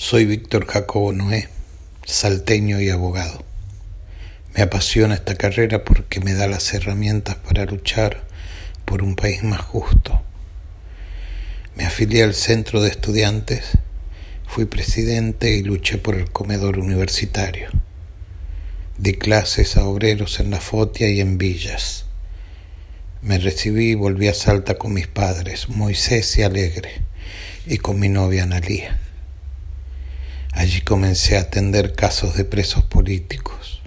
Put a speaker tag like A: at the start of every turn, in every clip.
A: Soy Víctor Jacobo Noé, salteño y abogado. Me apasiona esta carrera porque me da las herramientas para luchar por un país más justo. Me afilié al centro de estudiantes, fui presidente y luché por el comedor universitario. Di clases a obreros en La Fotia y en Villas. Me recibí y volví a Salta con mis padres, Moisés y Alegre, y con mi novia Analía. Allí comencé a atender casos de presos políticos.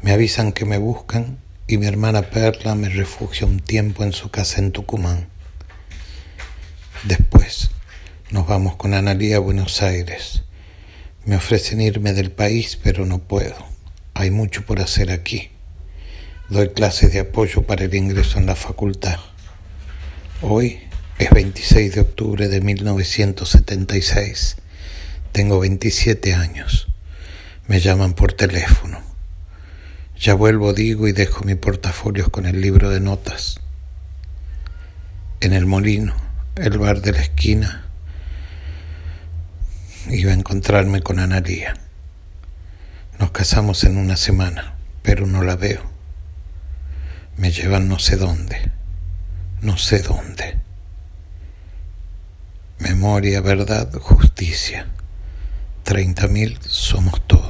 A: Me avisan que me buscan y mi hermana Perla me refugia un tiempo en su casa en Tucumán. Después nos vamos con Analía a Buenos Aires. Me ofrecen irme del país, pero no puedo. Hay mucho por hacer aquí. Doy clases de apoyo para el ingreso en la facultad. Hoy es 26 de octubre de 1976 tengo 27 años. Me llaman por teléfono. Ya vuelvo, digo, y dejo mi portafolio con el libro de notas. En el molino, el bar de la esquina, iba a encontrarme con Analía. Nos casamos en una semana, pero no la veo. Me llevan no sé dónde, no sé dónde. Memoria, verdad, justicia. Treinta mil somos todos.